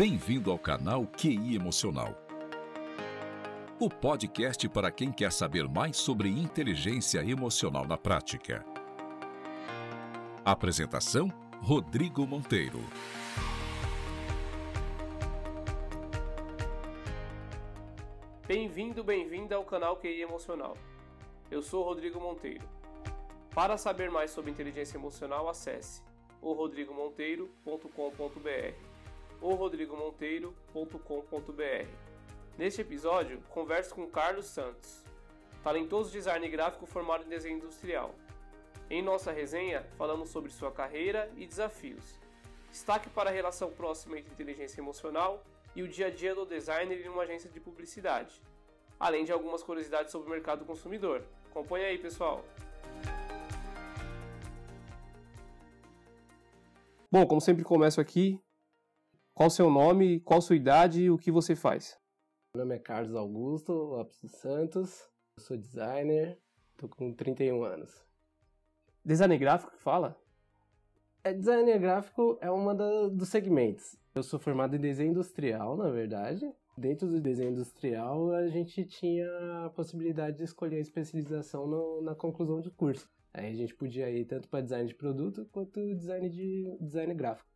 Bem-vindo ao canal QI Emocional. O podcast para quem quer saber mais sobre inteligência emocional na prática. Apresentação: Rodrigo Monteiro. Bem-vindo, bem-vinda ao canal QI Emocional. Eu sou Rodrigo Monteiro. Para saber mais sobre inteligência emocional, acesse o rodrigomonteiro.com.br ou rodrigomonteiro.com.br. Neste episódio, converso com Carlos Santos, talentoso design gráfico formado em desenho industrial. Em nossa resenha, falamos sobre sua carreira e desafios. Destaque para a relação próxima entre inteligência emocional e o dia a dia do designer em uma agência de publicidade, além de algumas curiosidades sobre o mercado consumidor. Acompanhe aí, pessoal! Bom, como sempre começo aqui, qual o seu nome, qual a sua idade e o que você faz? Meu nome é Carlos Augusto Lopes dos Santos, eu sou designer, tô com 31 anos. Designer gráfico que fala? É, designer gráfico é uma da, dos segmentos. Eu sou formado em desenho industrial, na verdade. Dentro do desenho industrial, a gente tinha a possibilidade de escolher a especialização no, na conclusão do curso. Aí a gente podia ir tanto para design de produto quanto design de design gráfico.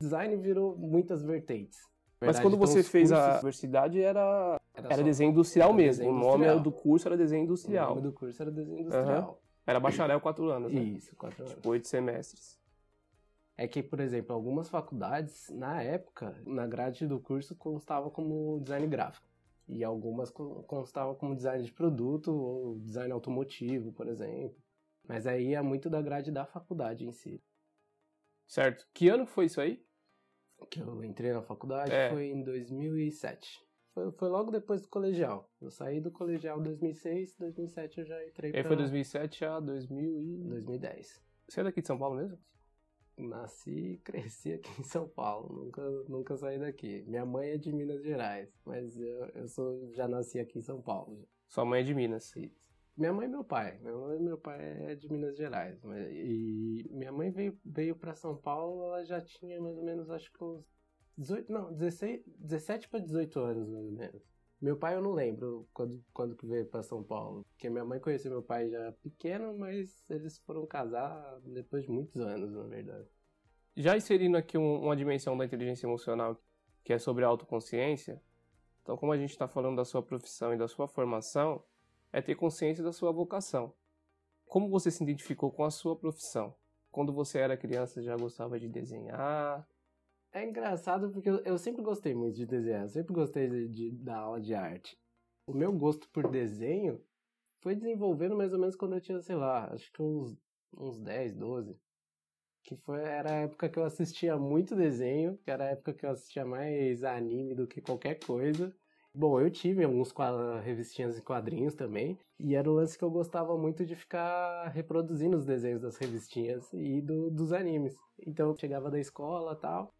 Design virou muitas vertentes. Verdade, Mas quando você fez cursos, a universidade era, era, era desenho industrial era mesmo. Desenho o nome industrial. do curso era desenho industrial. O nome do curso era desenho industrial. Uhum. Era bacharel quatro anos, né? Isso, quatro anos. Tipo, oito semestres. É que, por exemplo, algumas faculdades, na época, na grade do curso constava como design gráfico. E algumas constavam como design de produto ou design automotivo, por exemplo. Mas aí é muito da grade da faculdade em si. Certo. Que ano foi isso aí? Que eu entrei na faculdade é. foi em 2007. Foi, foi, logo depois do colegial. Eu saí do colegial em 2006, 2007 eu já entrei pra... E foi 2007 a 2000 e... 2010. Você é daqui de São Paulo mesmo? Nasci e cresci aqui em São Paulo, nunca, nunca saí daqui. Minha mãe é de Minas Gerais, mas eu, eu sou, já nasci aqui em São Paulo. Sua mãe é de Minas? Isso. Minha mãe e meu pai. Minha mãe e meu pai é de Minas Gerais. E minha mãe veio, veio para São Paulo, ela já tinha mais ou menos, acho que uns 18, não, 16, 17 para 18 anos, mais ou menos. Meu pai eu não lembro quando, quando que veio para São Paulo. Porque minha mãe conheceu meu pai já pequeno, mas eles foram casar depois de muitos anos, na verdade. Já inserindo aqui um, uma dimensão da inteligência emocional, que é sobre a autoconsciência, então como a gente está falando da sua profissão e da sua formação, é ter consciência da sua vocação. Como você se identificou com a sua profissão? Quando você era criança já gostava de desenhar? É engraçado porque eu, sempre gostei muito de desenhar, sempre gostei de, de, da aula de arte. O meu gosto por desenho foi desenvolvendo mais ou menos quando eu tinha, sei lá, acho que uns, uns 10, 12. Que foi, era a época que eu assistia muito desenho, que era a época que eu assistia mais anime do que qualquer coisa. Bom, eu tive alguns revistinhas em quadrinhos também, e era um lance que eu gostava muito de ficar reproduzindo os desenhos das revistinhas e do, dos animes. Então eu chegava da escola tal,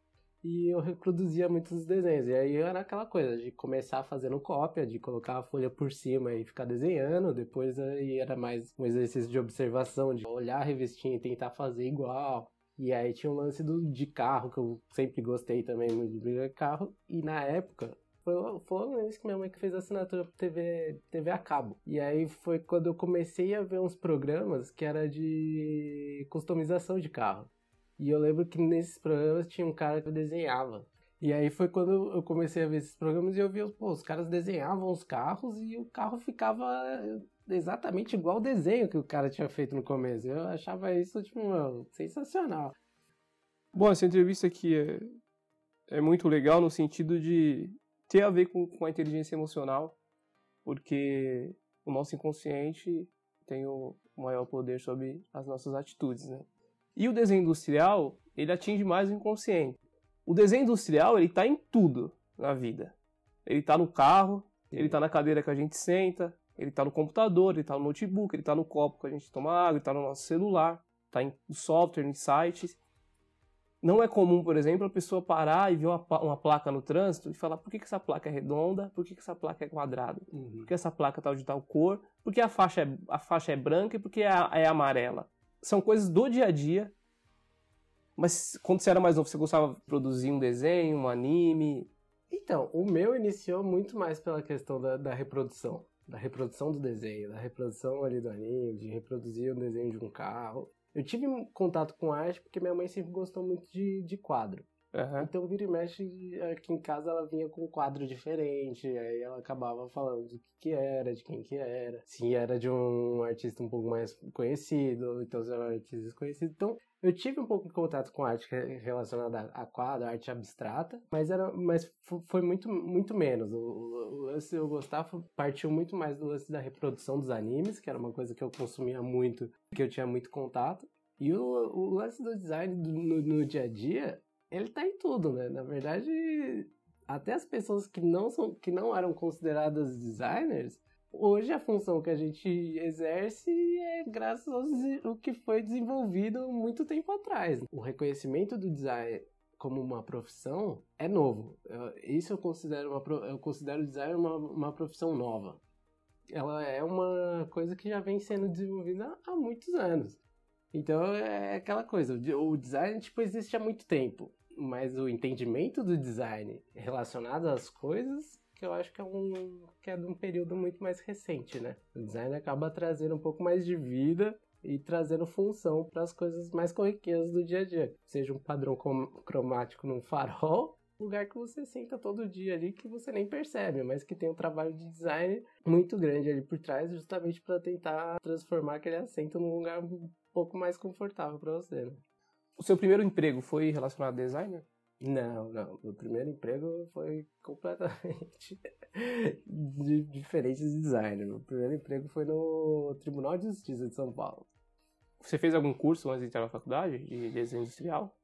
e eu reproduzia muitos desenhos. E aí era aquela coisa de começar fazendo cópia, de colocar a folha por cima e ficar desenhando. Depois aí era mais um exercício de observação, de olhar a revistinha e tentar fazer igual. E aí tinha um lance do, de carro, que eu sempre gostei também muito de brigar carro. E na época, foi, foi isso que minha mãe que fez a assinatura pro TV, TV a cabo. E aí foi quando eu comecei a ver uns programas que era de customização de carro. E eu lembro que nesses programas tinha um cara que desenhava. E aí foi quando eu comecei a ver esses programas e eu vi, pô, os caras desenhavam os carros e o carro ficava exatamente igual o desenho que o cara tinha feito no começo. Eu achava isso, tipo, mano, sensacional. Bom, essa entrevista aqui é, é muito legal no sentido de ter a ver com, com a inteligência emocional, porque o nosso inconsciente tem o maior poder sobre as nossas atitudes, né? E o desenho industrial, ele atinge mais o inconsciente. O desenho industrial, ele está em tudo na vida. Ele está no carro, ele está na cadeira que a gente senta, ele está no computador, ele está no notebook, ele está no copo que a gente toma água, ele está no nosso celular, está em software, em sites. Não é comum, por exemplo, a pessoa parar e ver uma, uma placa no trânsito e falar por que, que essa placa é redonda, por que, que essa placa é quadrada, uhum. por que essa placa tá de tal cor, por que a faixa é, a faixa é branca e por que é, é amarela. São coisas do dia a dia Mas quando você era mais novo, você gostava de produzir um desenho, um anime? Então, o meu iniciou muito mais pela questão da, da reprodução. Da reprodução do desenho, da reprodução ali do anime, de reproduzir o desenho de um carro. Eu tive contato com arte porque minha mãe sempre gostou muito de, de quadro. Uhum. Então, vira e mexe, aqui em casa ela vinha com um quadro diferente, aí ela acabava falando do que, que era, de quem que era, se era de um artista um pouco mais conhecido, então se era um artista desconhecido. Então, eu tive um pouco de contato com arte relacionada a quadro, arte abstrata, mas era, mas foi muito, muito menos. O, o lance eu gostava partiu muito mais do lance da reprodução dos animes, que era uma coisa que eu consumia muito, que eu tinha muito contato. E o, o lance do design do, no, no dia a dia ele tá em tudo, né? Na verdade, até as pessoas que não são que não eram consideradas designers, hoje a função que a gente exerce é graças ao que foi desenvolvido muito tempo atrás. O reconhecimento do design como uma profissão é novo. Isso eu considero uma eu considero o design uma, uma profissão nova. Ela é uma coisa que já vem sendo desenvolvida há muitos anos. Então é aquela coisa, o design tipo existe há muito tempo, mas o entendimento do design relacionado às coisas que eu acho que é um que é de um período muito mais recente, né? O design acaba trazendo um pouco mais de vida e trazendo função para as coisas mais corriqueiras do dia a dia, seja um padrão cromático num farol, lugar que você senta todo dia ali que você nem percebe, mas que tem um trabalho de design muito grande ali por trás, justamente para tentar transformar aquele assento num lugar pouco mais confortável para você. Né? O seu primeiro emprego foi relacionado a designer? Não, não. O primeiro emprego foi completamente diferente de designer. O primeiro emprego foi no Tribunal de Justiça de São Paulo. Você fez algum curso antes de entrar na faculdade de desenho industrial?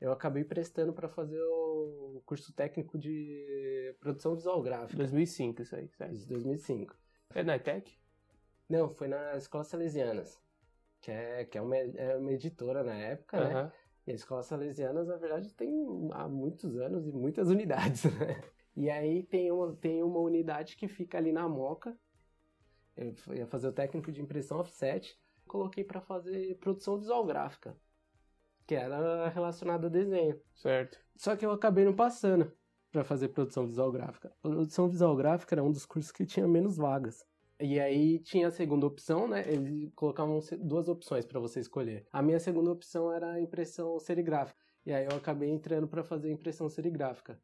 Eu acabei prestando para fazer o curso técnico de produção visual gráfica. 2005, isso aí, certo? Isso, 2005. É na ETEC? Não, foi na Escola Salesianas que é, que é, uma, é uma editora na época, uhum. né? E a Escola Salesianas, na verdade, tem há muitos anos e muitas unidades, né? E aí tem uma, tem uma unidade que fica ali na Moca. Eu ia fazer o técnico de impressão offset. Coloquei para fazer produção visual gráfica, que era relacionada a desenho. Certo. Só que eu acabei não passando para fazer produção visual gráfica. Produção visual gráfica era um dos cursos que tinha menos vagas. E aí tinha a segunda opção, né? Eles colocavam duas opções para você escolher. A minha segunda opção era impressão serigráfica. E aí eu acabei entrando para fazer impressão serigráfica.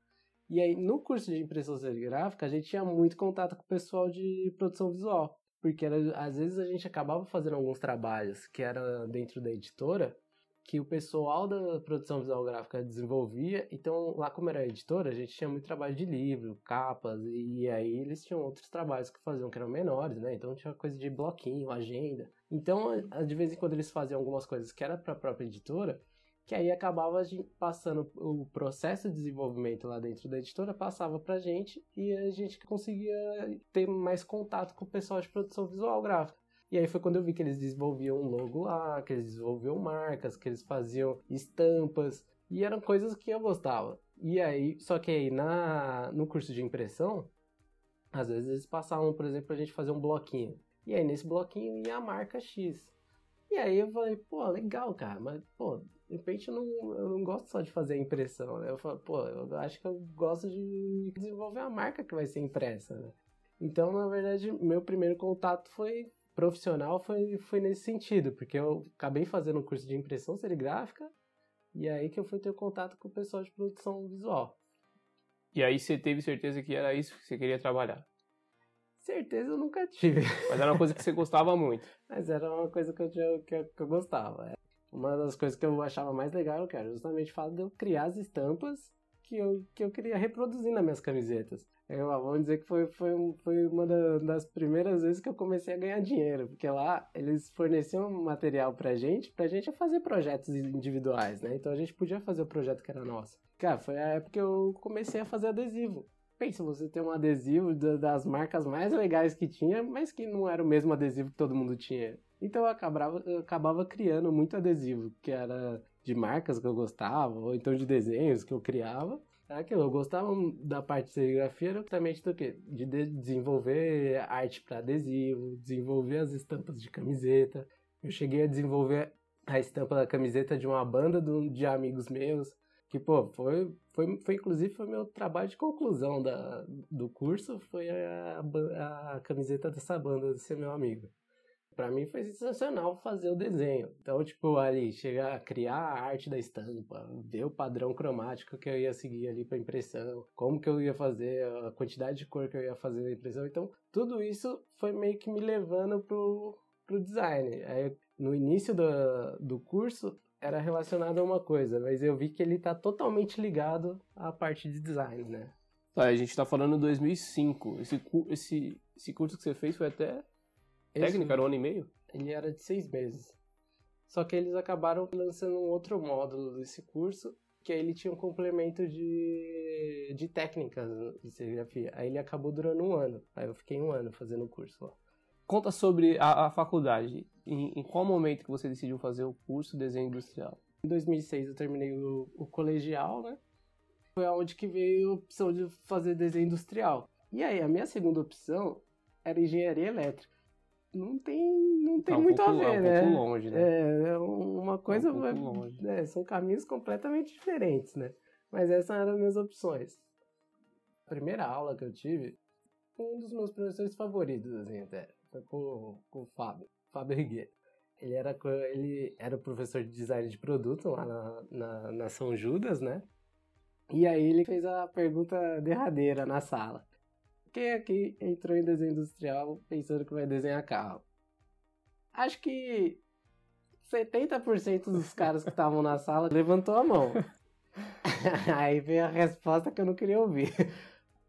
E aí no curso de impressão serigráfica a gente tinha muito contato com o pessoal de produção visual, porque era, às vezes a gente acabava fazendo alguns trabalhos que era dentro da editora que o pessoal da produção visual gráfica desenvolvia. Então, lá como era editora, a gente tinha muito trabalho de livro, capas, e aí eles tinham outros trabalhos que faziam que eram menores, né? Então tinha coisa de bloquinho, agenda. Então, de vez em quando eles faziam algumas coisas que era para a própria editora, que aí acabava passando o processo de desenvolvimento lá dentro da editora, passava pra gente e a gente conseguia ter mais contato com o pessoal de produção visual gráfica. E aí foi quando eu vi que eles desenvolviam um logo lá, que eles desenvolviam marcas, que eles faziam estampas, e eram coisas que eu gostava. E aí, só que aí na, no curso de impressão, às vezes eles passavam, por exemplo, a gente fazer um bloquinho. E aí nesse bloquinho ia a marca X. E aí eu falei, pô, legal, cara, mas, pô, de repente eu não, eu não gosto só de fazer a impressão, né? Eu falo, pô, eu acho que eu gosto de desenvolver a marca que vai ser impressa, né? Então, na verdade, meu primeiro contato foi profissional foi, foi nesse sentido, porque eu acabei fazendo um curso de impressão serigráfica e aí que eu fui ter contato com o pessoal de produção visual. E aí você teve certeza que era isso que você queria trabalhar? Certeza eu nunca tive. Mas era uma coisa que você gostava muito. Mas era uma coisa que eu, tinha, que, eu, que eu gostava. É. Uma das coisas que eu achava mais legal, era justamente o fato de eu criar as estampas que eu, que eu queria reproduzir nas minhas camisetas. Eu, vamos dizer que foi, foi, foi uma das primeiras vezes que eu comecei a ganhar dinheiro, porque lá eles forneciam material pra gente, pra gente fazer projetos individuais, né? Então a gente podia fazer o projeto que era nosso. Cara, foi a época que eu comecei a fazer adesivo. Pensa, você ter um adesivo das marcas mais legais que tinha, mas que não era o mesmo adesivo que todo mundo tinha. Então eu acabava, eu acabava criando muito adesivo, que era de marcas que eu gostava, ou então de desenhos que eu criava. Aquilo, eu gostava da parte de serigrafia justamente do quê? De, de desenvolver arte para adesivo, desenvolver as estampas de camiseta. Eu cheguei a desenvolver a estampa da camiseta de uma banda de, de amigos meus. Que, pô, foi, foi, foi inclusive foi meu trabalho de conclusão da, do curso, foi a, a, a camiseta dessa banda, desse meu amigo. Para mim foi sensacional fazer o desenho. Então, tipo, ali, chegar a criar a arte da estampa, ver o padrão cromático que eu ia seguir ali para impressão, como que eu ia fazer, a quantidade de cor que eu ia fazer na impressão. Então, tudo isso foi meio que me levando pro, pro design. Aí, no início do, do curso, era relacionado a uma coisa, mas eu vi que ele tá totalmente ligado à parte de design, né? Tá, a gente tá falando 2005. Esse, esse, esse curso que você fez foi até Técnica, era um ano e meio? Ele era de seis meses. Só que eles acabaram lançando um outro módulo desse curso, que aí ele tinha um complemento de, de técnicas de serigrafia. Aí ele acabou durando um ano. Aí eu fiquei um ano fazendo o curso lá. Conta sobre a, a faculdade. Em, em, qual momento que você decidiu fazer o curso de desenho industrial? Em 2006 eu terminei o, o colegial, né? Foi aonde que veio a opção de fazer desenho industrial. E aí, a minha segunda opção era engenharia elétrica não tem, não tem é um muito pouco, a ver, é um né? pouco longe, né? É, é uma coisa. É um. É, são caminhos completamente diferentes, né? Mas essas eram as minhas opções. A primeira aula que eu tive, um dos meus professores favoritos, assim, até, foi com, com o Fábio, Fábio Rigueiro. Ele era, ele era professor de design de produto lá na, na, na São Judas, né? E aí ele fez a pergunta derradeira na sala. Quem aqui entrou em desenho industrial pensando que vai desenhar carro? Acho que 70% dos caras que estavam na sala levantou a mão. Aí veio a resposta que eu não queria ouvir.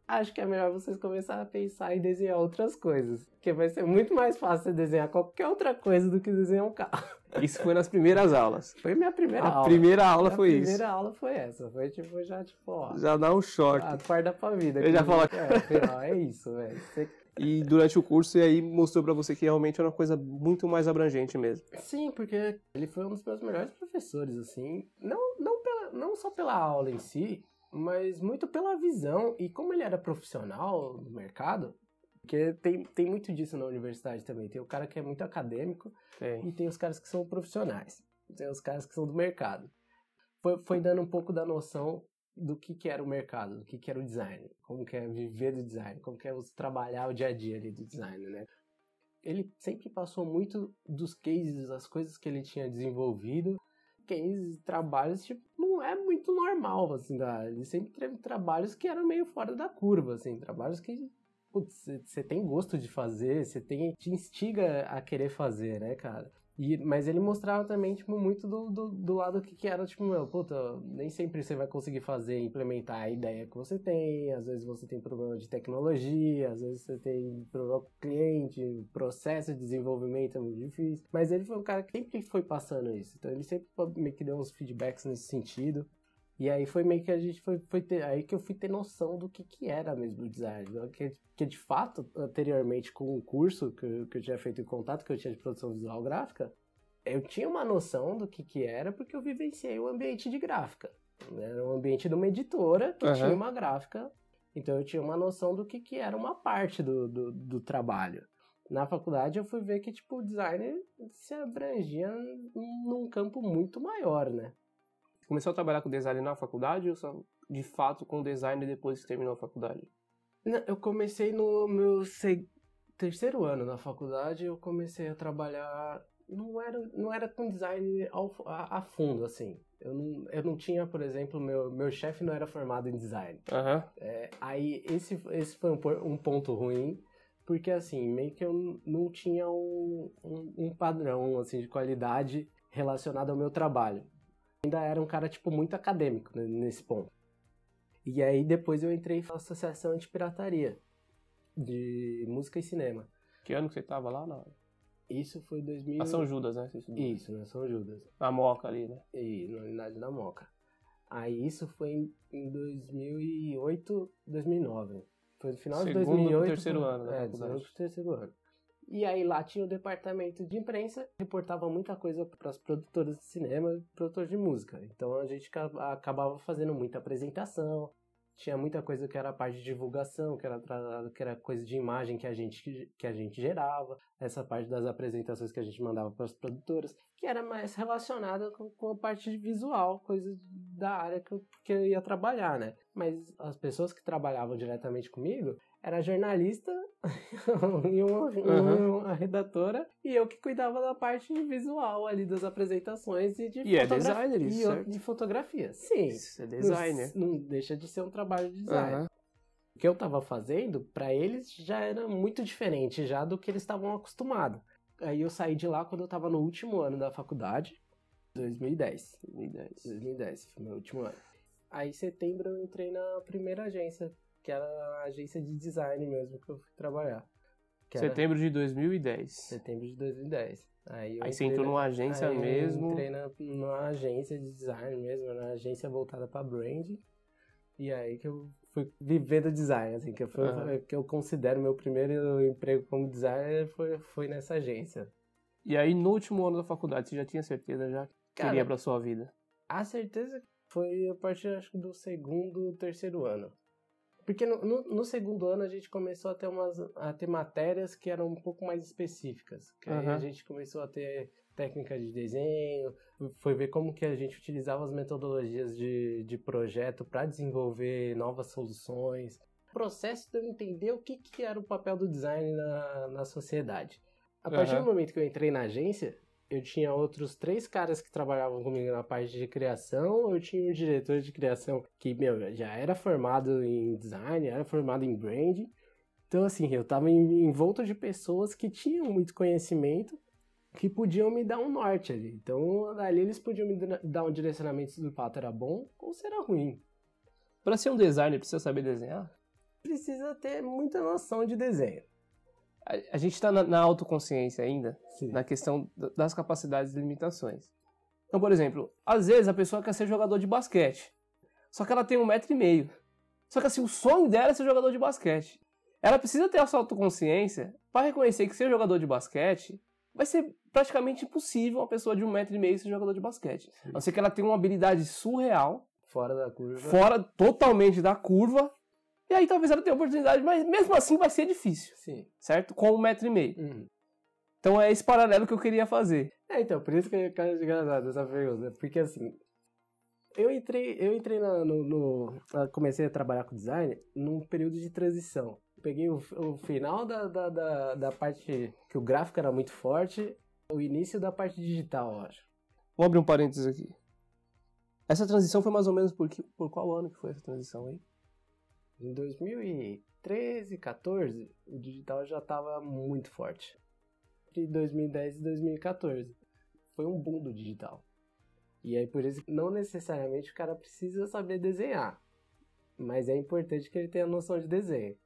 Acho que é melhor vocês começarem a pensar em desenhar outras coisas. Porque vai ser muito mais fácil você desenhar qualquer outra coisa do que desenhar um carro. Isso foi nas primeiras aulas. Foi minha primeira a aula. primeira aula a foi primeira isso. aula foi essa. Foi tipo, já tipo, ó. Já dá um choque. Acorda pra vida. Eu já falo- É, é isso, velho. Você E durante o curso, e aí mostrou pra você que realmente era uma coisa muito mais abrangente mesmo. Sim, porque ele foi um dos meus melhores professores, assim. Não, não, pela, não só pela aula em si, mas muito pela visão. E como ele era profissional no mercado, porque tem, tem muito disso na universidade também. Tem o cara que é muito acadêmico Tem. e tem os caras que são profissionais. Tem os caras que são do mercado. Foi, foi dando um pouco da noção do que, que era o mercado, do que, que era o design, como que é viver do design, como que é você trabalhar o dia a dia ali do design, né? Ele sempre passou muito dos cases, as coisas que ele tinha desenvolvido, cases, trabalhos, tipo, não é muito normal, assim, da, ele sempre teve trabalhos que eram meio fora da curva, assim, trabalhos que você tem gosto de fazer, você tem te instiga a querer fazer, né, cara? E, mas ele mostrava também, tipo, muito do, do, do lado que, que era, tipo, meu, puta, nem sempre você vai conseguir fazer, implementar a ideia que você tem, às vezes você tem problema de tecnologia, às vezes você tem problema com o cliente, processo de desenvolvimento é muito difícil. Mas ele foi um cara que sempre foi passando isso, então ele sempre que deu uns feedbacks nesse sentido. E aí foi meio que a gente foi, foi ter, aí que eu fui ter noção do que, que era mesmo o design. né? Que, que de fato, anteriormente com o curso que, eu- que eu tinha feito em contato, que eu tinha de produção visual gráfica, eu tinha uma noção do que, que era porque eu vivenciei o ambiente de gráfica. Era um ambiente de uma editora que Aham. tinha uma gráfica, então eu tinha uma noção do que, que era uma parte do, do, do trabalho. Na faculdade eu fui ver que tipo, o design se abrangia num campo muito maior, né? Começou a trabalhar com design na faculdade ou só de fato com design depois que terminou a faculdade? Não, eu comecei no meu se- terceiro ano na faculdade, eu comecei a trabalhar. Não era, não era com design ao- a, a fundo, assim. Eu não, eu não tinha, por exemplo, meu, meu chefe não era formado em design. Aham. É, aí esse, esse foi um, um ponto ruim, porque assim, meio que eu não tinha um, um, um padrão assim, de qualidade relacionado ao meu trabalho. Ainda era um cara, tipo, muito acadêmico né, nesse ponto. E aí depois eu entrei na Associação Antipirataria de Música e Cinema. Que ano que você tava lá? Na, Isso foi 2000... na São Judas, né? Isso, na São Judas. Na Moca ali, né? E na unidade da Moca. Aí isso foi em, em 2008, 2009. Foi no final Segundo de 2008. pro terceiro foi- ano da É, segundo pro terceiro ano. E aí lá tinha o departamento de imprensa, reportava muita coisa para as produtoras de cinema e produtores de música. Então a gente ca- acabava fazendo muita apresentação, tinha muita coisa que era parte de divulgação, que era que era coisa de imagem que a gente que a gente gerava, essa parte das apresentações que a gente mandava para as produtoras, que era mais relacionada com, com a parte visual, coisa da área que eu, que eu ia trabalhar, né? Mas as pessoas que trabalhavam diretamente comigo era jornalista e uma, uhum. uma, redatora e eu que cuidava da parte visual ali das apresentações e de e é designer isso, e certo? de fotografia. Sim. Isso é designer. Não, não, deixa de ser um trabalho de design. Uhum. O que eu estava fazendo, para eles já era muito diferente já do que eles estavam acostumados. Aí eu saí de lá quando eu estava no último ano da faculdade, 2010. 2010. 2010, foi meu último ano. Aí em setembro eu entrei na primeira agência que era a agência de design mesmo que eu fui trabalhar. Setembro de 2010. Setembro de 2010. Aí, aí você entrou numa agência aí mesmo? Eu entrei na, numa agência de design mesmo, na agência voltada para brand. E aí que eu fui vivendo design, assim, que, foi, uhum. que eu considero meu primeiro emprego como designer foi, foi nessa agência. E aí, no último ano da faculdade, você já tinha certeza já que Cara, queria pra sua vida? A certeza foi a partir, acho que, do segundo, terceiro ano. Porque no, no, no, segundo ano a gente começou a ter, umas, a ter matérias que eram um pouco mais específicas. Que uhum. a gente começou a ter técnica de desenho, foi ver como que a gente utilizava as metodologias de, de projeto para desenvolver novas soluções. O processo de eu entender o que, que era o papel do design na, na sociedade. A partir uhum. do momento que eu entrei na agência, eu tinha outros três caras que trabalhavam comigo na parte de criação, eu tinha um diretor de criação que, meu, já era formado em design, era formado em branding. Então, assim, eu estava volta de pessoas que tinham muito conhecimento, que podiam me dar um norte ali. Então, ali eles podiam me dar um direcionamento se o fato era bom ou se era ruim. Para ser um designer, precisa saber desenhar? Precisa ter muita noção de desenho a, gente está na, na, autoconsciência ainda, Sim. na questão das capacidades e limitações. Então, por exemplo, às vezes a pessoa quer ser jogador de basquete, só que ela tem um metro e meio. Só que assim, o sonho dela é ser jogador de basquete. Ela precisa ter essa autoconsciência para reconhecer que ser jogador de basquete vai ser praticamente impossível uma pessoa de um metro e meio ser jogador de basquete. Sim. A não ser que ela tenha uma habilidade surreal. Fora da curva. Fora totalmente da curva e aí talvez ela tenha oportunidade, mas mesmo assim vai ser difícil. Sim. Certo? Com um metro e meio. Uhum. Então é esse paralelo que eu queria fazer. É, então, por isso que eu acho engraçado essa pergunta. Porque assim, eu entrei, eu entrei na, no, no, Comecei a trabalhar com design num período de transição. Peguei o, o final da, da, da, da, parte que o gráfico era muito forte, o início da parte digital, eu acho. Vou abrir um parênteses aqui. Essa transição foi mais ou menos por, que, por qual ano que foi essa transição aí? Em 2013, 14, o digital já estava muito forte. Entre 2010 e 2014 foi um boom do digital. E aí por isso não necessariamente o cara precisa saber desenhar, mas é importante que ele tenha noção de desenho.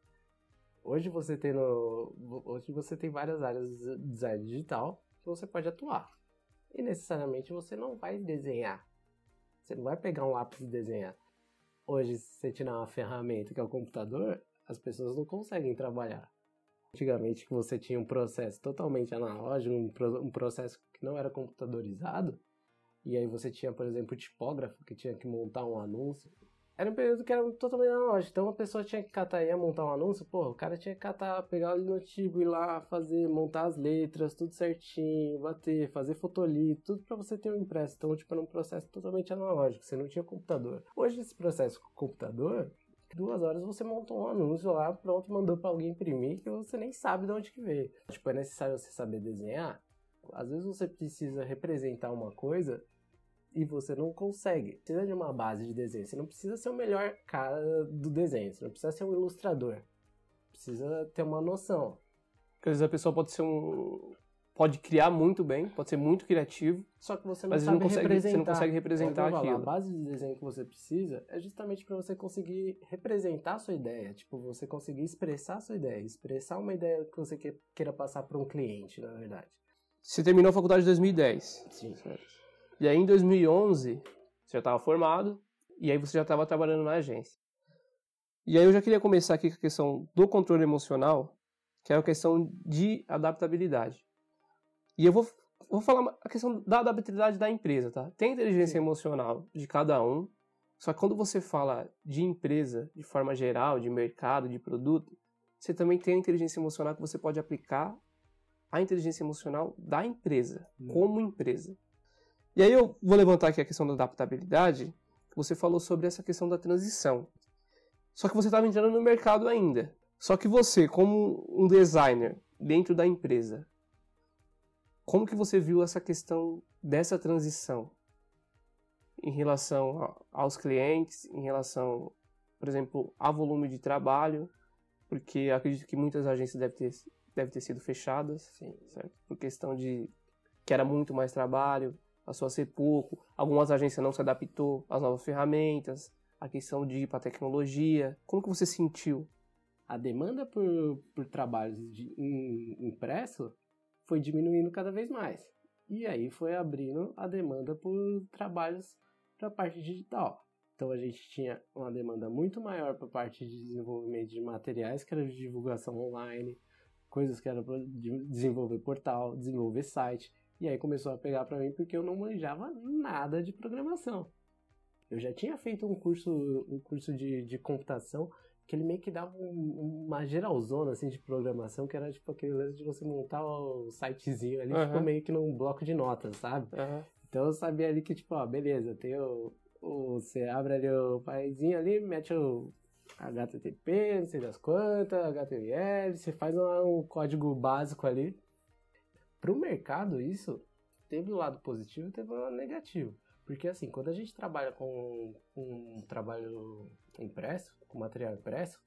Hoje você tem no, hoje você tem várias áreas de design digital que você pode atuar. E necessariamente você não vai desenhar. Você não vai pegar um lápis e desenhar. Hoje, se você tirar uma ferramenta que é o computador, as pessoas não conseguem trabalhar. Antigamente, que você tinha um processo totalmente analógico, um, processo que não era computadorizado, e aí você tinha, por exemplo, o tipógrafo que tinha que montar um anúncio. Era um período que era totalmente analógico. Então a pessoa tinha que catar e montar um anúncio, pô, o cara tinha que catar, pegar o notivo, ir lá, fazer, montar as letras, tudo certinho, bater, fazer fotolito, tudo para você ter um impresso. Então, tipo, era um processo totalmente analógico, você não tinha computador. Hoje esse processo com computador, duas horas você montou um anúncio lá, pronto, mandou para alguém imprimir, que você nem sabe de onde que veio. Tipo, é necessário você saber desenhar. Às vezes você precisa representar uma coisa e você não consegue. Precisa de uma base de desenho. Você não precisa ser o melhor cara do desenho. Você não precisa ser um ilustrador. Precisa ter uma noção. Porque às vezes a pessoa pode ser um. Pode criar muito bem, pode ser muito criativo. Só que você não mas sabe não consegue, representar. Você não consegue representar é aquilo. A base de desenho que você precisa é justamente para você conseguir representar a sua ideia. Tipo, você conseguir expressar a sua ideia. Expressar uma ideia que você queira passar para um cliente, na verdade. Você terminou a faculdade em 2010. Sim. Certo. E aí em 2011, você já estava formado, e aí você já estava trabalhando na agência. E aí eu já queria começar aqui com a questão do controle emocional, que é a questão de adaptabilidade. E eu vou, vou falar a questão da adaptabilidade da empresa, tá? Tem inteligência Sim. emocional de cada um, Só que quando você fala de empresa, de forma geral, de mercado, de produto, você também tem a inteligência emocional que você pode aplicar a inteligência emocional da empresa, hum. como empresa. E aí eu vou levantar aqui a questão da adaptabilidade. Você falou sobre essa questão da transição. Só que você estava entrando no mercado ainda. Só que você, como um designer dentro da empresa, como que você viu essa questão dessa transição em relação aos clientes, em relação, por exemplo, ao volume de trabalho, porque acredito que muitas agências devem ter, devem ter sido fechadas, Sim. certo? Por questão de que era muito mais trabalho, passou a ser pouco, algumas agências não se adaptou às novas ferramentas, a questão de ir para a tecnologia. Como que você sentiu? A demanda por, por trabalhos de, em, impresso foi diminuindo cada vez mais. E aí foi abrindo a demanda por trabalhos para a parte digital. Então a gente tinha uma demanda muito maior para a parte de desenvolvimento de materiais, que era de divulgação online, coisas que era para desenvolver portal, desenvolver site. E aí começou a pegar para mim porque eu não manjava nada de programação. Eu já tinha feito um curso, um curso de, de computação que ele meio que dava um, uma geralzona assim de programação, que era tipo aquele lance de você montar o sitezinho ali, uhum. meio que num bloco de notas, sabe? Uhum. Então eu sabia ali que, tipo, ó, beleza, tem o, o você abre ali o paizinho ali, mete o HTTP, não sei das quantas, HTML, você faz um, um código básico ali. Para o mercado, isso teve o um lado positivo e teve o um lado negativo. Porque assim, quando a gente trabalha com, um trabalho impresso, com material impresso,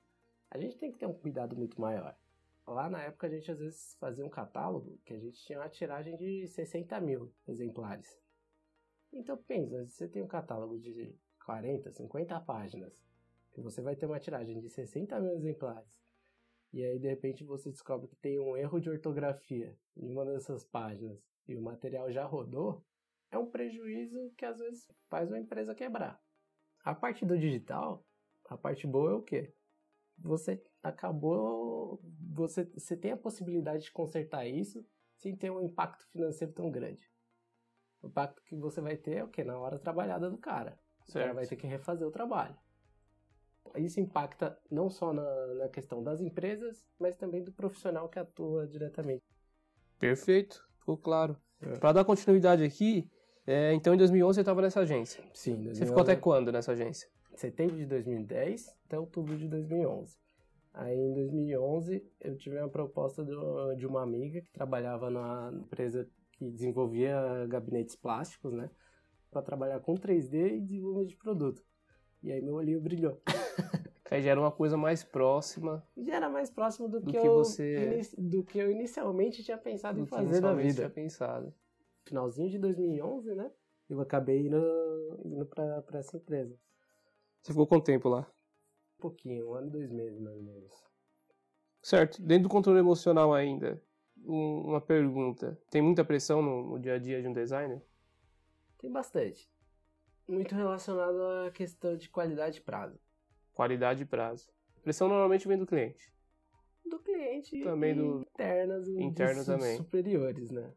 a gente tem que ter um cuidado muito maior. Lá na época a gente às vezes fazia um catálogo que a gente tinha uma tiragem de 60 mil exemplares. Então pensa, você tem um catálogo de 40, 50 páginas, que você vai ter uma tiragem de 60 mil exemplares. E aí de repente você descobre que tem um erro de ortografia em uma dessas páginas e o material já rodou, é um prejuízo que às vezes faz uma empresa quebrar. A parte do digital, a parte boa é o quê? Você acabou, você, você tem a possibilidade de consertar isso sem ter um impacto financeiro tão grande. O impacto que você vai ter é o quê? Na hora trabalhada do cara. O certo. cara vai ter que refazer o trabalho. Isso impacta não só na, na questão das empresas, mas também do profissional que atua diretamente. Perfeito, ficou claro. É. Para dar continuidade aqui, é, então, em 2011 você estava nessa agência. Sim. 2011, você ficou até quando nessa agência? Setembro de 2010 até outubro de 2011. Aí, em 2011, eu tive uma proposta do, de uma amiga que trabalhava na empresa que desenvolvia gabinetes plásticos, né? Para trabalhar com 3D e desenvolvimento de produto. E aí meu olhinho brilhou. aí já era uma coisa mais próxima. Já era mais próximo do, do que, que, eu, você... do que eu inicialmente tinha pensado do em fazer na vida. tinha pensado finalzinho de 2011, né? Eu acabei indo, indo pra, pra essa empresa. Você ficou quanto tempo lá? Um pouquinho, um ano e dois meses, mais ou menos. Certo. Dentro do controle emocional ainda, uma pergunta. Tem muita pressão no, no dia a dia de um designer? Tem bastante. Muito relacionado à questão de qualidade e prazo. Qualidade e prazo. Pressão normalmente vem do cliente. Do cliente também do internas e interno também. superiores, né?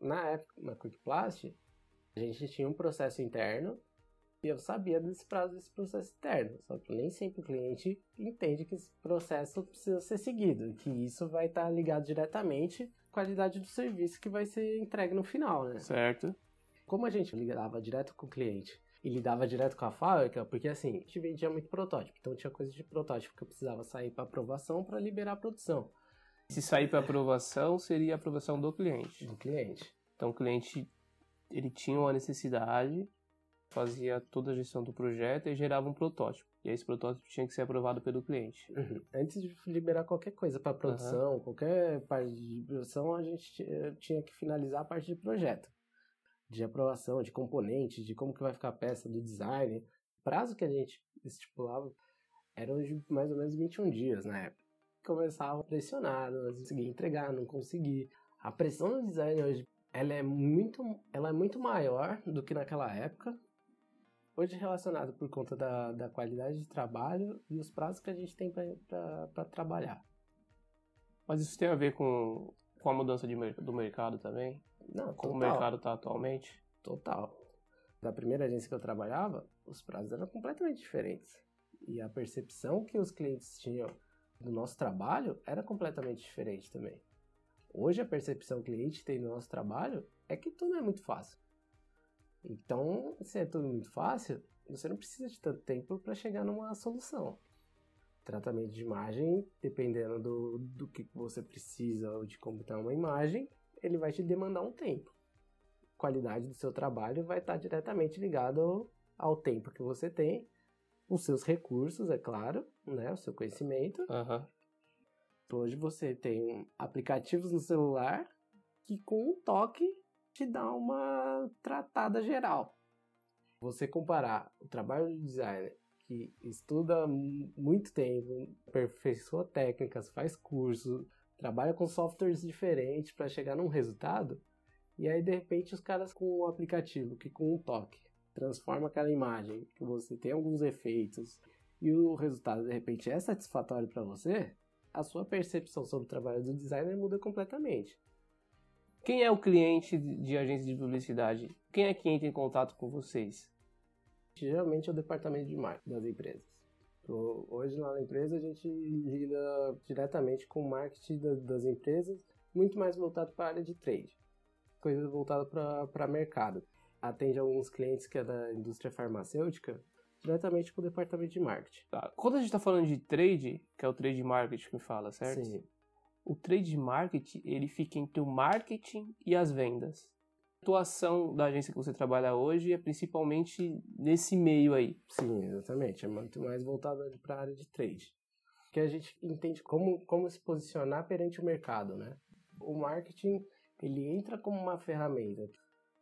na época, na Quickplast, a gente tinha um processo interno e eu sabia desse prazo desse processo interno. Só que nem sempre o cliente entende que esse processo precisa ser seguido, que isso vai estar ligado diretamente à qualidade do serviço que vai ser entregue no final, né? Certo. Como a gente lidava direto com o cliente e lidava direto com a fábrica, porque assim, a gente vendia muito protótipo, então tinha coisa de protótipo que eu precisava sair para aprovação para liberar a produção. Se sair para aprovação, seria a aprovação do cliente. Do cliente. Então o cliente ele tinha uma necessidade, fazia toda a gestão do projeto e gerava um protótipo. E esse protótipo tinha que ser aprovado pelo cliente. Uhum. Antes de liberar qualquer coisa para produção, uhum. qualquer parte de produção, a gente tinha que finalizar a parte de projeto. De aprovação, de componentes, de como que vai ficar a peça, do design. O prazo que a gente estipulava eram de mais ou menos 21 dias na época começava pressionado, não conseguia entregar, não consegui. A pressão do design hoje, ela é muito, ela é muito maior do que naquela época. Hoje relacionado por conta da, da qualidade de trabalho e os prazos que a gente tem para trabalhar. Mas isso tem a ver com, com a mudança de, do mercado também? Não, Como o mercado está atualmente? Total. Da primeira agência que eu trabalhava, os prazos eram completamente diferentes. E a percepção que os clientes tinham do nosso trabalho era completamente diferente também. Hoje a percepção que o cliente tem do nosso trabalho é que tudo é muito fácil. Então, se é tudo muito fácil, você não precisa de tanto tempo para chegar numa solução. Tratamento de imagem, dependendo do, do que você precisa ou de como está uma imagem, ele vai te demandar um tempo. A qualidade do seu trabalho vai estar diretamente ligado ao, tempo que você tem, os seus recursos, é claro, né, o seu conhecimento. Aham. Hoje você tem aplicativos no celular que com um toque te dá uma tratada geral. Você comparar o trabalho de designer que estuda muito tempo, aperfeiçoa técnicas, faz cursos, trabalha com softwares diferentes para chegar num resultado, e aí de repente os caras com o aplicativo que com um toque transforma aquela imagem, que você tem alguns efeitos e o resultado de repente é satisfatório para você, a sua percepção sobre o trabalho do designer muda completamente. Quem é o cliente de agência de publicidade? Quem é que entra em contato com vocês? Geralmente é o departamento de marketing das empresas. Hoje lá na empresa a gente lida diretamente com o marketing das empresas, muito mais voltado para a área de trade, coisa voltada para mercado. Atende alguns clientes que é da indústria farmacêutica, diretamente com o departamento de marketing. Tá. Quando a gente está falando de trade, que é o trade marketing que fala, certo? Sim. O trade marketing, ele fica entre o marketing e as vendas. A atuação da agência que você trabalha hoje é principalmente nesse meio aí. Sim, exatamente. É muito mais voltado para a área de trade. Que a gente entende como, como se posicionar perante o mercado, né? O marketing, ele entra como uma ferramenta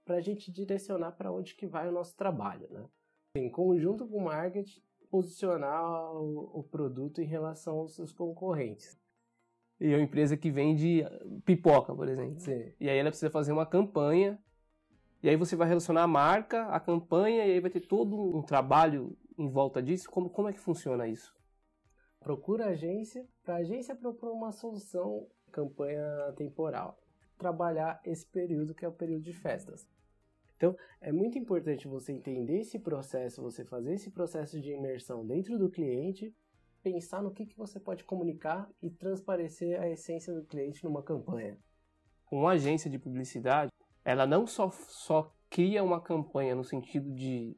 para a gente direcionar para onde que vai o nosso trabalho, né? Em conjunto com o marketing, posicionar o, o produto em relação aos seus concorrentes. E é uma empresa que vende pipoca, por exemplo. Sim. E aí ela precisa fazer uma campanha. E aí você vai relacionar a marca, a campanha, e aí vai ter todo um trabalho em volta disso. Como, como é que funciona isso? Procura a agência, para a agência propor uma solução, campanha temporal. Trabalhar esse período que é o período de festas. Então, é muito importante você entender esse processo, você fazer esse processo de imersão dentro do cliente, pensar no que, que você pode comunicar e transparecer a essência do cliente numa campanha. Uma agência de publicidade, ela não só, só cria uma campanha no sentido de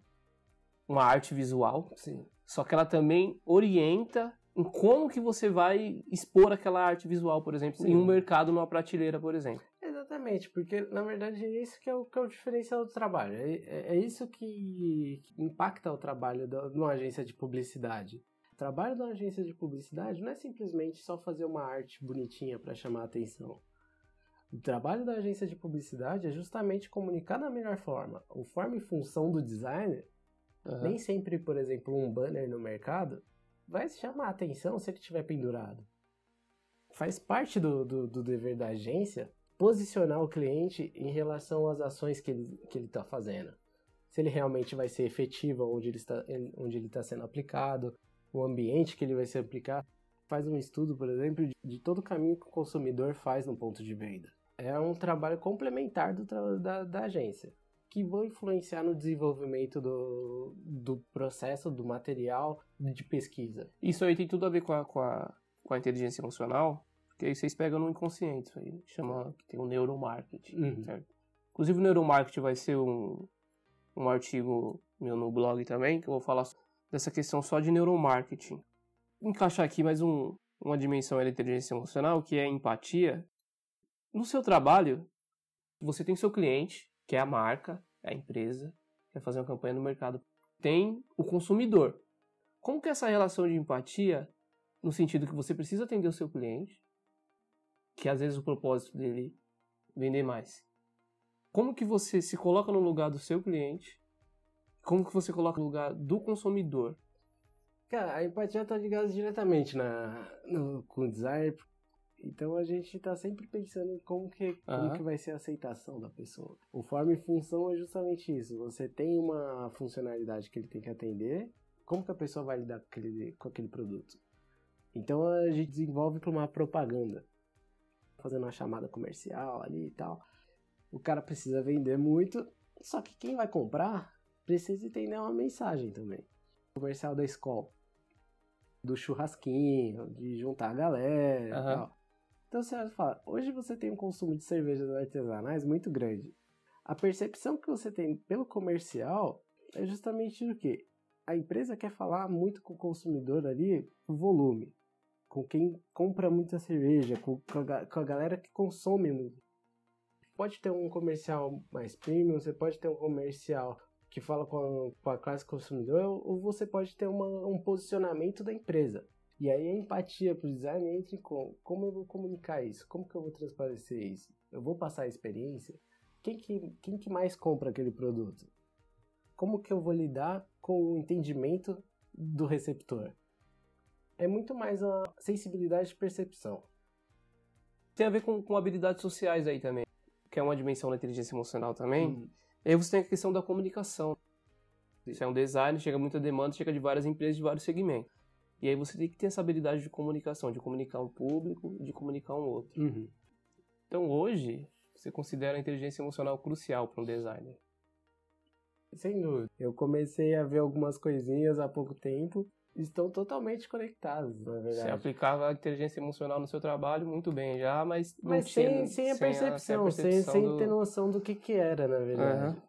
uma arte visual, Sim. só que ela também orienta em como que você vai expor aquela arte visual, por exemplo, Sim. em um mercado, numa prateleira, por exemplo. Exatamente, porque na verdade é isso que é o, que é o diferencial do trabalho. É, é- é isso que, que impacta o trabalho da- de uma agência de publicidade. O trabalho de uma agência de publicidade não é simplesmente só fazer uma arte bonitinha para chamar a atenção. O trabalho da agência de publicidade é justamente comunicar da melhor forma. O forma e função do designer, Aham. nem sempre, por exemplo, um banner no mercado vai chamar a atenção se ele estiver pendurado. Faz parte do, do, do dever da agência posicionar o cliente em relação às ações que ele que ele está fazendo. Se ele realmente vai ser efetivo onde ele está onde ele está sendo aplicado, o ambiente que ele vai se aplicar. Faz um estudo, por exemplo, de, de todo o caminho que o consumidor faz no ponto de venda. É um trabalho complementar do da, da agência, que vão influenciar no desenvolvimento do, do processo, do material de pesquisa. Isso aí tem tudo a ver com a, com a, com a inteligência emocional, porque aí vocês pegam no inconsciente, isso aí chama que tem o neuromarketing, Uhum. certo? Inclusive o neuromarketing vai ser um, um artigo meu no blog também, que eu vou falar dessa questão só de neuromarketing. Vou encaixar aqui mais um, uma dimensão da inteligência emocional, que é a empatia. No seu trabalho, você tem seu cliente, que é a marca, é a empresa, quer fazer uma campanha no mercado. Tem o consumidor. Como que é essa relação de empatia, no sentido que você precisa atender o seu cliente, que às vezes o propósito dele é vender mais. Como que você se coloca no lugar do seu cliente? Como que você coloca no lugar do consumidor? Cara, a empatia está ligada diretamente na, no, com o design. Então a gente está sempre pensando em como, que, como que vai ser a aceitação da pessoa. O forma e função é justamente isso. Você tem uma funcionalidade que ele tem que atender, como que a pessoa vai lidar com aquele, com aquele produto? Então a gente desenvolve para uma propaganda. Fazendo uma chamada comercial ali e tal. O cara precisa vender muito, só que quem vai comprar precisa entender uma mensagem também. O comercial da escola, do churrasquinho, de juntar a galera Aham. e tal. Então você fala, hoje você tem um consumo de cervejas artesanais muito grande. A percepção que você tem pelo comercial é justamente o quê? A empresa quer falar muito com o consumidor ali, o volume. Com quem compra muita cerveja, com, com a, com a galera que consome muito. Pode ter um comercial mais premium, você pode ter um comercial que fala com a, com a classe consumidor, ou você pode ter uma- um posicionamento da empresa. E aí a empatia pro design entra em como, eu vou comunicar isso? Como que eu vou transparecer isso? Eu vou passar a experiência? Quem que, quem que mais compra aquele produto? Como que eu vou lidar com o entendimento do receptor? É muito mais a sensibilidade de percepção. Tem a ver com, com habilidades sociais aí também, que é uma dimensão da inteligência emocional também. Hum, E aí você tem a questão da comunicação. Isso é um design, chega muita demanda, chega de várias empresas, de vários segmentos. E aí você tem que ter essa habilidade de comunicação, de comunicar um público, de comunicar um outro. uhum. Então hoje, você considera a inteligência emocional crucial para um designer. Sem dúvida. Eu comecei a ver algumas coisinhas há pouco tempo. Estão totalmente conectadas, na Você verdade. aplicava a inteligência emocional no seu trabalho muito bem já, mas não Mas tinha, sem, sem a sem percepção, sem, percepção sem do- ter noção do que que era, na verdade. Aham.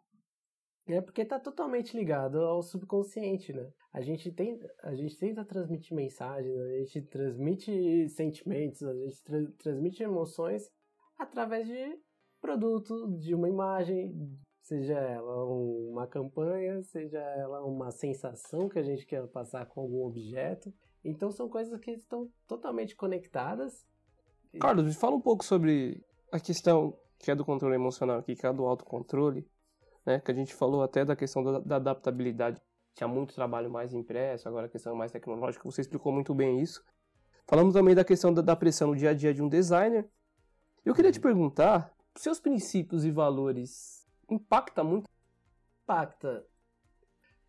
É porque tá totalmente ligado ao subconsciente, né? A gente tenta, a gente tenta transmitir mensagens, a gente transmite sentimentos, a gente tra- transmite emoções através de produto, de uma imagem, seja ela uma campanha, seja ela uma sensação que a gente quer passar com algum objeto. Então são coisas que estão totalmente conectadas. Carlos, me fala um pouco sobre a questão que é do controle emocional aqui, que é do autocontrole, né? Que a gente falou até da questão da, da adaptabilidade. Tinha muito trabalho mais impresso, agora a questão é mais tecnológica, você explicou muito bem isso. Falamos também da questão da, da pressão no dia a dia de um designer. Eu queria te perguntar, seus princípios e valores impactam muito? impacta.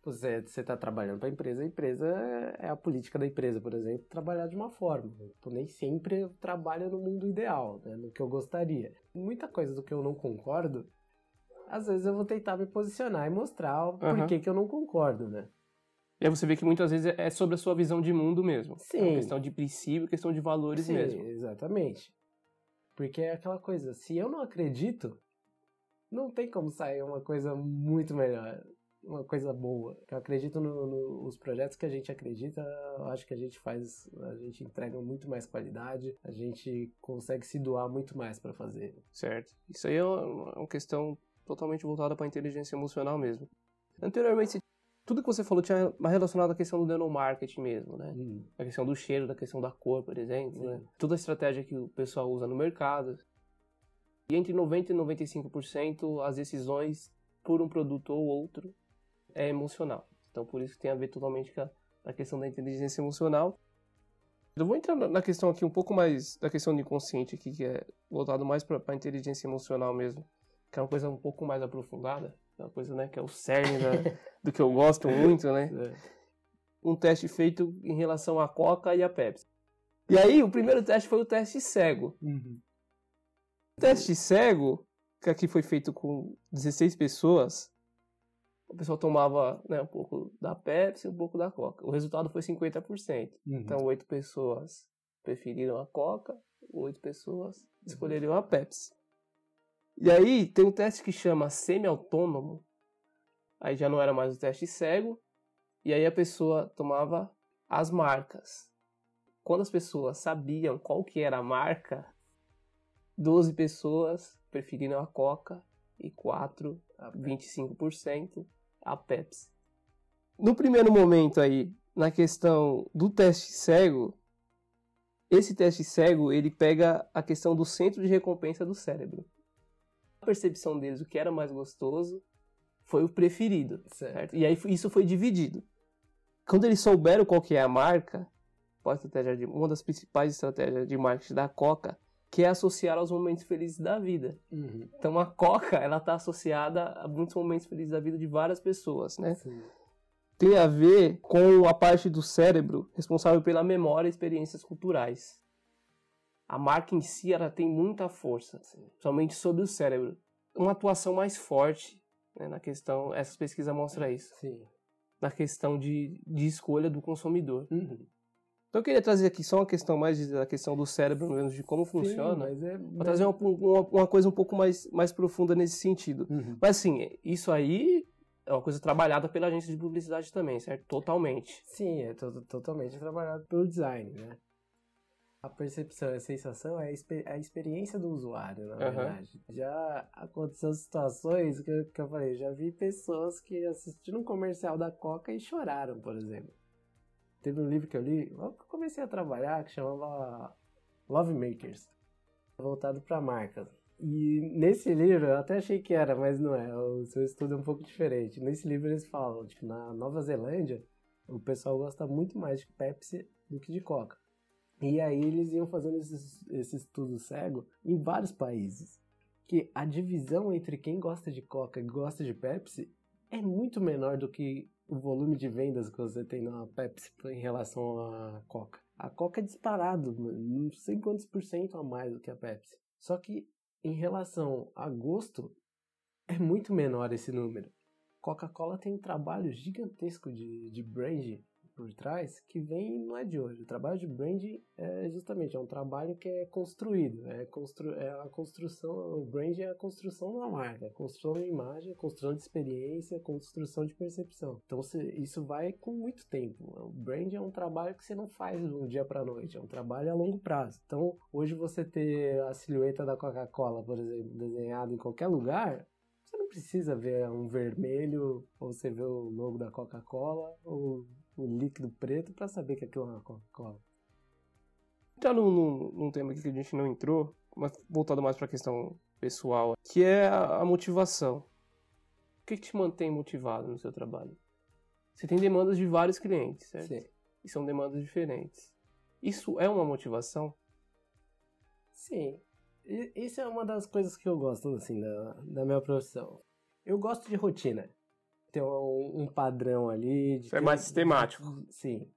Você está trabalhando para a empresa, a empresa é a política da empresa, por exemplo, trabalhar de uma forma. Então, nem sempre eu trabalho no mundo ideal, né, no que eu gostaria. Muita coisa do que eu não concordo, às vezes eu vou tentar me posicionar e mostrar o porquê que eu não concordo, né? E aí você vê que muitas vezes é sobre a sua visão de mundo mesmo. É Sim. uma questão de princípio, questão de valores Sim, mesmo. exatamente. Porque é aquela coisa, se eu não acredito, não tem como sair uma coisa muito melhor, uma coisa boa. Eu acredito nos no, nos projetos que a gente acredita, eu acho que a gente faz, a gente entrega muito mais qualidade, a gente consegue se doar muito mais para fazer. Certo. Isso aí é uma, uma questão totalmente voltada para a inteligência emocional mesmo. Anteriormente, tudo que você falou tinha relacionado à questão do nanomarketing mesmo, né? A questão do cheiro, da questão da cor, por exemplo, né? Toda a estratégia que o pessoal usa no mercado. E entre 90% e 95% as decisões por um produto ou outro é emocional. Então por isso que tem a ver totalmente com a, a questão da inteligência emocional. Eu vou entrar na- na questão aqui um pouco mais da questão do inconsciente aqui, que é voltado mais para a inteligência emocional mesmo, que é uma coisa um pouco mais aprofundada, é uma coisa, né, que é o cerne da- do que eu gosto muito, né? um teste feito em relação à Coca e à Pepsi. E aí, o primeiro teste foi o teste cego. O teste cego, que aqui foi feito com 16 pessoas, o pessoal tomava né, um pouco da Pepsi e um pouco da Coca. O resultado foi 50%. Então, oito pessoas preferiram a Coca, oito pessoas escolheriam a Pepsi. E aí, tem um teste que chama semi-autônomo. Aí já não era mais o teste cego. E aí a pessoa tomava as marcas. Quando as pessoas sabiam qual que era a marca, 12 pessoas preferiram a Coca e 4, 25% a Pepsi. No primeiro momento aí, na questão do teste cego, esse teste cego, ele pega a questão do centro de recompensa do cérebro. Percepção deles, o que era mais gostoso, foi o preferido. Certo. Certo? E aí isso foi dividido. Quando eles souberam qual que é a marca, a estratégia de, uma das principais estratégias de marketing da Coca, que é associar aos momentos felizes da vida. Uhum. Então a Coca, ela está associada a muitos momentos felizes da vida de várias pessoas, né? Sim. Tem a ver com a parte do cérebro responsável pela memória e experiências culturais. A marca em si, ela tem muita força, somente sobre o cérebro. Uma atuação mais forte né, na questão, essas pesquisas mostram isso, Sim. na questão de, de escolha do consumidor. Uhum. Então eu queria trazer aqui só uma questão mais da questão do cérebro, mesmo, de como Sim, funciona, é... para trazer uma, uma, uma coisa um pouco mais, mais profunda nesse sentido. Uhum. Mas assim, isso aí é uma coisa trabalhada pela agência de publicidade também, certo? Totalmente. Sim, é to- totalmente trabalhado pelo design, né? A percepção, a sensação é a, expe- a experiência do usuário, na Aham. verdade. Já aconteceu situações que, eu- que eu falei, já vi pessoas que assistiram um comercial da Coca e choraram, por exemplo. Teve um livro que eu li, logo que eu comecei a trabalhar, que chamava Love Makers, voltado para marcas. E nesse livro, eu até achei que era, mas não é, o seu estudo é um pouco diferente. Nesse livro eles falam, tipo, na Nova Zelândia, o pessoal gosta muito mais de Pepsi do que de Coca. E aí eles iam fazendo esses, esse estudo cego em vários países. Que a divisão entre quem gosta de Coca e gosta de Pepsi é muito menor do que o volume de vendas que você tem na Pepsi em relação à Coca. A Coca é disparado, não sei quantos por cento a mais do que a Pepsi. Só que em relação a gosto, é muito menor esse número. Coca-Cola tem um trabalho gigantesco de, de brand por trás que vem não é de hoje. O trabalho de brand é justamente é um trabalho que é construído, é, constru, é a construção, o brand é a construção da marca, a construção de imagem, a construção de experiência, a construção de percepção. Então isso vai com muito tempo. O brand é um trabalho que você não faz de um dia para noite, é um trabalho a longo prazo. Então hoje você ter a silhueta da Coca-Cola, por exemplo, desenhada em qualquer lugar, você não precisa ver um vermelho ou você vê o logo da Coca-Cola ou o líquido preto para saber que aquilo é uma Coca-Cola. Entrar num, num, num tema aqui que a gente não entrou, mas voltado mais para a questão pessoal, que é a, a motivação. O que, que te mantém motivado no seu trabalho? Você tem demandas de vários clientes, certo? Sim. E são demandas diferentes. Isso é uma motivação? Sim. Isso é uma das coisas que eu gosto, assim, da, da minha profissão. Eu gosto de rotina. Ter um, um padrão ali. É ter- mais sistemático. Sim.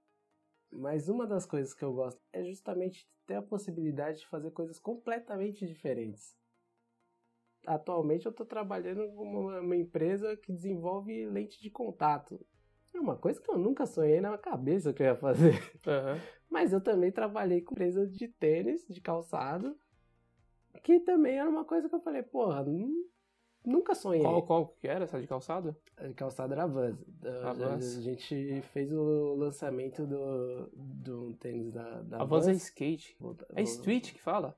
Mas uma das coisas que eu gosto é justamente ter a possibilidade de fazer coisas completamente diferentes. Atualmente eu estou trabalhando com uma, empresa que desenvolve lente de contato. É uma coisa que eu nunca sonhei na cabeça que eu ia fazer. Aham. Mas eu também trabalhei com empresa de tênis, de calçado, que também era uma coisa que eu falei, porra, nu- nunca sonhei. Qual, qual que era essa de calçado? A calçado era a Vans. A, A Vans. a gente fez o lançamento do, do tênis da, da a Vans é skate. Volta- É street que fala?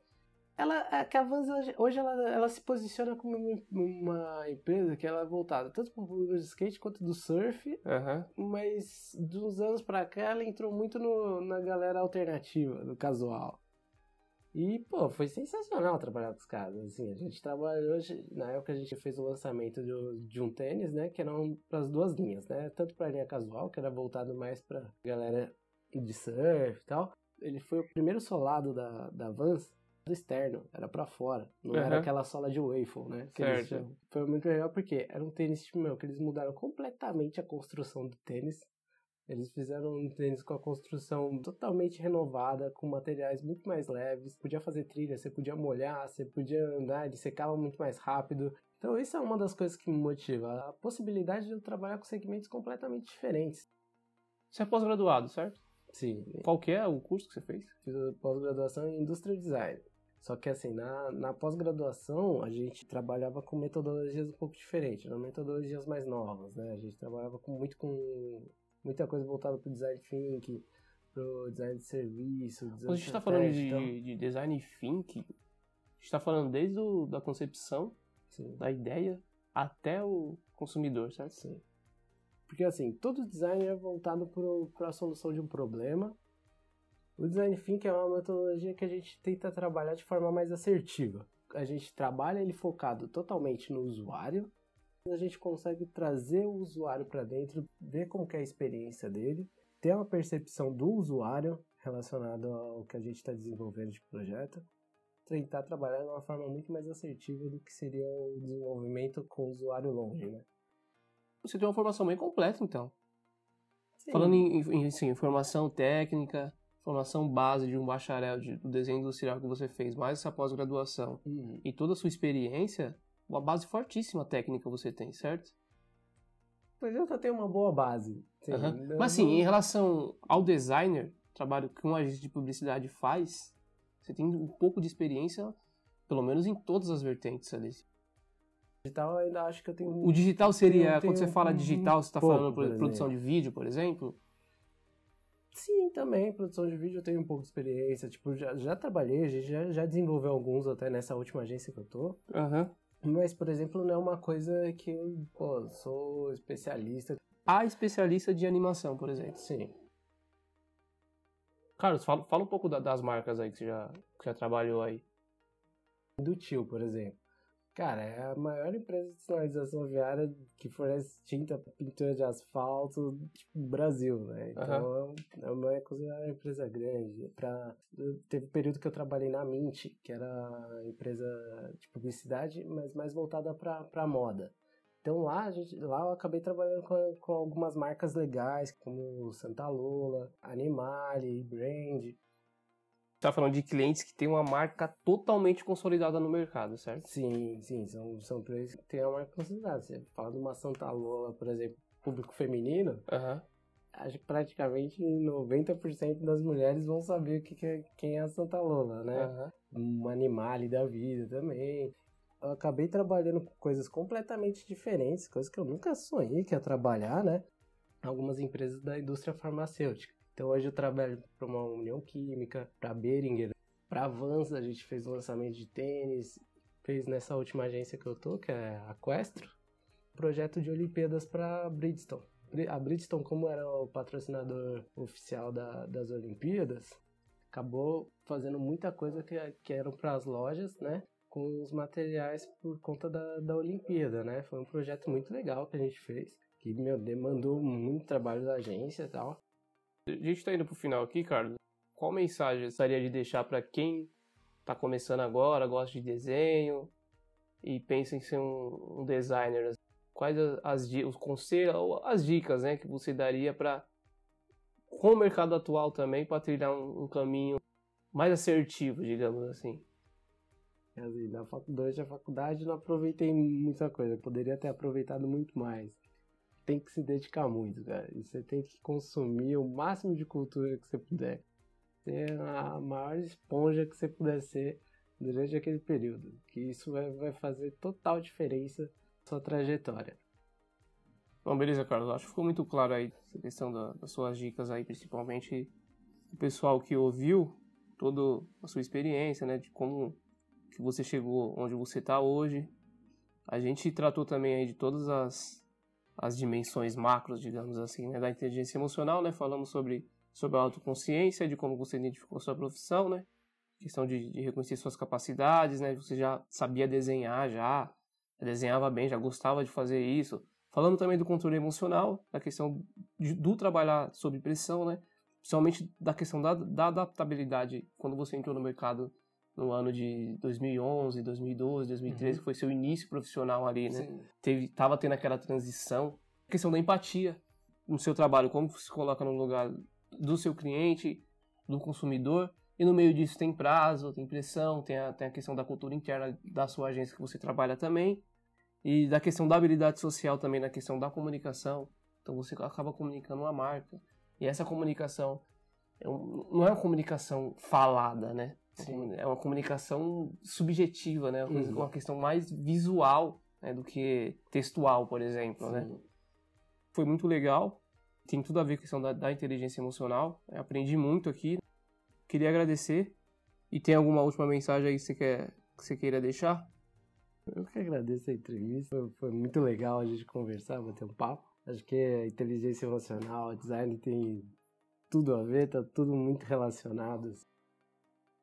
Ela, é que a Vans hoje, ela, ela se posiciona como uma- empresa que ela é voltada tanto para o público de skate quanto do surf, Aham. mas de uns anos pra cá ela entrou muito no, na galera alternativa, do casual. E, pô, foi sensacional trabalhar com os caras. Assim, a gente trabalhou na época a gente fez o lançamento de, de um tênis, né, que eram para as duas linhas, né, tanto para a linha casual, que era voltado mais para galera de surf e tal. Ele foi o primeiro solado da, da Vans do externo, era para fora, não era Aham. aquela sola de waffle, né? eles Certo. chamam. Foi muito legal porque era um tênis tipo, meu, que eles mudaram completamente a construção do tênis. Eles fizeram um tênis com a construção totalmente renovada, com materiais muito mais leves. Podia fazer trilha, você podia molhar, você podia andar, ele secava muito mais rápido. Então, isso é uma das coisas que me motiva. A possibilidade de eu trabalhar com segmentos completamente diferentes. Você é pós-graduado, certo? Sim, Qual que é o curso que você fez? fiz pós-graduação em Industrial Design. Só que assim, na, na pós-graduação a gente trabalhava com metodologias um pouco diferentes, eram metodologias mais novas, né? A gente trabalhava com, muito com muita coisa voltada para o design thinking, para o design de serviço, design Quando a gente está falando de, de design thinking, a gente está falando desde o, da concepção, então, sim. da ideia, até o consumidor, certo? Sim. Porque assim, todo design é voltado para a solução de um problema. O design thinking é uma metodologia que a gente tenta trabalhar de forma mais assertiva. A gente trabalha ele focado totalmente no usuário. A gente consegue trazer o usuário para dentro, ver como que é a experiência dele, ter uma percepção do usuário relacionado ao que a gente está desenvolvendo de projeto, tentar trabalhar de uma forma muito mais assertiva do que seria o desenvolvimento com o usuário longe, né? Você tem uma formação bem completa, então. Sim. Falando em, em assim, formação técnica, formação base de um bacharel de, do desenho industrial que você fez, mais essa pós-graduação Uhum. e toda a sua experiência, uma base fortíssima técnica você tem, certo? Pois eu tenho uma boa base. Sim, uhum. Mas assim, em relação ao designer, trabalho que um agente de publicidade faz, você tem um pouco de experiência, pelo menos em todas as vertentes ali. Digital, ainda acho que eu tenho. O digital seria, quando você fala digital, você está falando por produção de vídeo, por exemplo? Sim, também. Produção de vídeo eu tenho um pouco de experiência. Tipo, já, já trabalhei, já, já desenvolveu alguns até nessa última agência que eu tô. Aham. Uhum. Mas, por exemplo, não é uma coisa que eu pô, sou especialista. A especialista de animação, por exemplo. Sim. Carlos, fala, fala um pouco da, das marcas aí que você, já, que já trabalhou aí. Do tio, por exemplo. Cara, é a maior empresa de sinalização viária que fornece tinta, pintura de asfalto, tipo, Brasil, né? Então, uhum. é uma é considerada empresa grande. Pra, teve um período que eu trabalhei na Mint, que era empresa de publicidade, mas mais voltada para moda. Então lá, a gente, lá eu acabei trabalhando com, com algumas marcas legais, como Santa Lola, Animale, Brand, está falando de clientes que têm uma marca totalmente consolidada no mercado, certo? Sim, sim, são, são clientes que têm uma marca consolidada. Você fala de uma Santa Lola, por exemplo, público feminino, uhum. acho que praticamente 90% das mulheres vão saber o que, que é, quem é a Santa Lola, né? Uhum. Um animale da vida também. Eu acabei trabalhando com coisas completamente diferentes, coisas que eu nunca sonhei que ia trabalhar, né? Algumas empresas da indústria farmacêutica. Então hoje eu trabalho para uma União Química, para Beringer, para Vans, a gente fez um lançamento de tênis, fez nessa última agência que eu tô, que é a Questro, projeto de Olimpíadas para Bridgestone. A Bridgestone, como era o patrocinador oficial da, das Olimpíadas, acabou fazendo muita coisa que, que eram para as lojas, né? Com os materiais por conta da, da Olimpíada, né? Foi um projeto muito legal que a gente fez, que meu, demandou muito trabalho da agência e tal. A gente está indo para o final aqui, Carlos. Qual mensagem gostaria de deixar para quem está começando agora, gosta de desenho e pensa em ser um, um designer? Quais as, os conselhos, as dicas, né, que você daria para com o mercado atual também para trilhar um, um, caminho mais assertivo, digamos assim? Assim, na faculdade, a faculdade não aproveitei muita coisa, poderia ter aproveitado muito mais tem que se dedicar muito, cara. E você tem que consumir o máximo de cultura que você puder. Ser a maior esponja que você puder ser durante aquele período. Que isso vai, vai fazer total diferença na sua trajetória. Bom, beleza, Carlos. Acho que ficou muito claro aí essa questão da, das suas dicas aí, principalmente o pessoal que ouviu toda a sua experiência, né, de como que você chegou onde você está hoje. A gente tratou também aí de todas as as dimensões macros, digamos assim, né, da inteligência emocional, né? Falamos sobre, sobre a autoconsciência, de como você identificou sua profissão, né? Questão de, de reconhecer suas capacidades, né? Você já sabia desenhar, já desenhava bem, já gostava de fazer isso. Falando também do controle emocional, da questão de, do trabalhar sob pressão, né? Principalmente da questão da, da adaptabilidade quando você entrou no mercado no ano de 2011, 2012, 2013, uhum. que foi seu início profissional ali, né? Sim. Teve, tava tendo aquela transição. A questão da empatia no seu trabalho, como se coloca no lugar do seu cliente, do consumidor, e no meio disso tem prazo, tem pressão, tem a, tem a questão da cultura interna da sua agência que você trabalha também, e da questão da habilidade social também, na questão da comunicação. Então você acaba comunicando uma marca. E essa comunicação é não é uma comunicação falada, né? Sim. É uma comunicação subjetiva, né? Uma, uhum. questão mais visual né? do que textual, por exemplo, né? Sim. né? Foi muito legal. Tem tudo a ver com a questão da, da inteligência emocional. Eu aprendi muito aqui. Queria agradecer. E tem alguma última mensagem aí que você, quer, que você queira deixar? Eu que agradeço a entrevista. Foi, foi muito legal a gente conversar, bater um papo. Acho que a inteligência emocional, design tem tudo a ver, tá tudo muito relacionado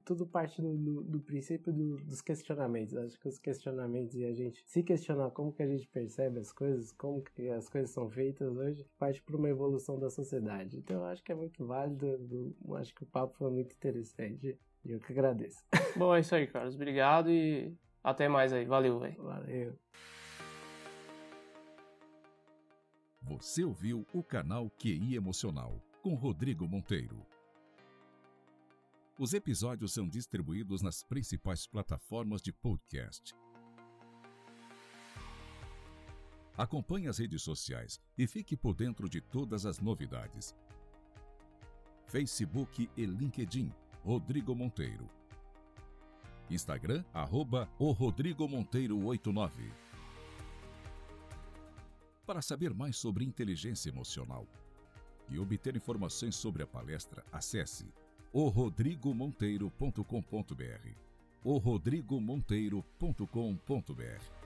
tudo parte do, do, do princípio do, dos questionamentos. Acho que os questionamentos e a gente se questionar como que a gente percebe as coisas, como que as coisas são feitas hoje, parte para uma evolução da sociedade. Então eu acho que é muito válido, do, acho que o papo foi muito interessante e eu que agradeço. Bom, é isso aí, Carlos. Obrigado e até mais aí. Valeu, velho. Valeu. Você ouviu o canal QI Emocional com Rodrigo Monteiro. Os episódios são distribuídos nas principais plataformas de podcast. Acompanhe as redes sociais e fique por dentro de todas as novidades. Facebook e LinkedIn, Rodrigo Monteiro. Instagram, arroba o Rodrigo Monteiro 89. Para saber mais sobre inteligência emocional e obter informações sobre a palestra, acesse orodrigomonteiro.com.br. orodrigomonteiro.com.br